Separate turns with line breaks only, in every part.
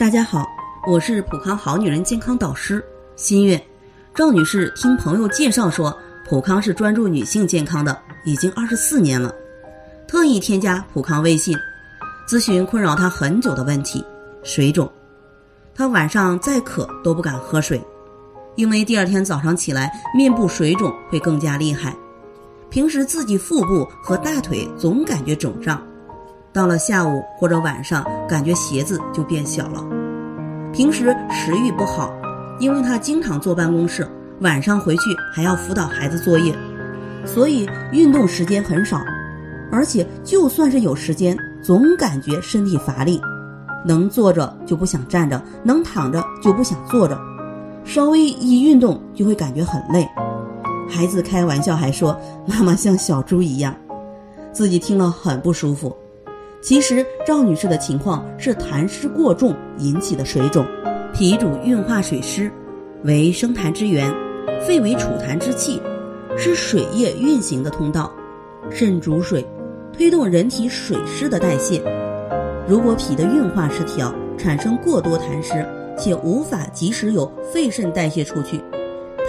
大家好，我是普康好女人健康导师新月。赵女士听朋友介绍说，普康是专注女性健康的，已经二十四年了，特意添加普康微信，咨询困扰她很久的问题——水肿。她晚上再渴都不敢喝水，因为第二天早上起来面部水肿会更加厉害。平时自己腹部和大腿总感觉肿胀。到了下午或者晚上，感觉鞋子就变小了。平时食欲不好，因为他经常坐办公室，晚上回去还要辅导孩子作业，所以运动时间很少。而且就算是有时间，总感觉身体乏力，能坐着就不想站着，能躺着就不想坐着，稍微一运动就会感觉很累。孩子开玩笑还说：“妈妈像小猪一样。”自己听了很不舒服。其实赵女士的情况是痰湿过重引起的水肿，脾主运化水湿，为生痰之源，肺为储痰之器，是水液运行的通道。肾主水，推动人体水湿的代谢。如果脾的运化失调，产生过多痰湿，且无法及时由肺肾代谢出去，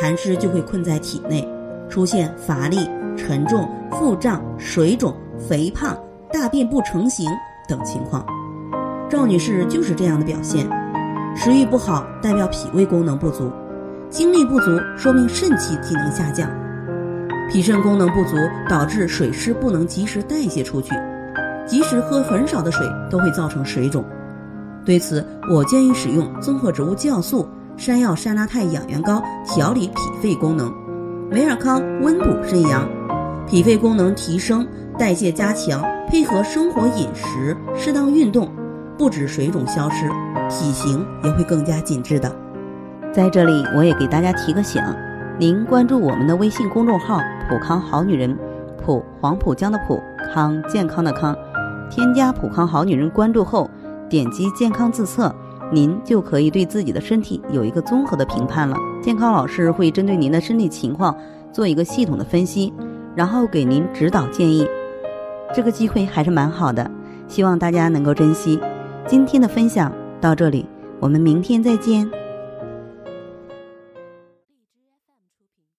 痰湿就会困在体内，出现乏力、沉重、腹胀、水肿、肥胖。大便不成形等情况，赵女士就是这样的表现。食欲不好代表脾胃功能不足，精力不足说明肾气机能下降，脾肾功能不足导致水湿不能及时代谢出去，即使喝很少的水都会造成水肿。对此，我建议使用综合植物酵素、山药山楂肽养元膏调理脾肺功能，美尔康温补肾阳，脾肺功能提升，代谢加强。配合生活饮食，适当运动，不止水肿消失，体型也会更加紧致的。
在这里，我也给大家提个醒：您关注我们的微信公众号“普康好女人”，普黄浦江的普康健康的康，添加“普康好女人”关注后，点击健康自测，您就可以对自己的身体有一个综合的评判了。健康老师会针对您的身体情况做一个系统的分析，然后给您指导建议。这个机会还是蛮好的，希望大家能够珍惜。今天的分享到这里，我们明天再见。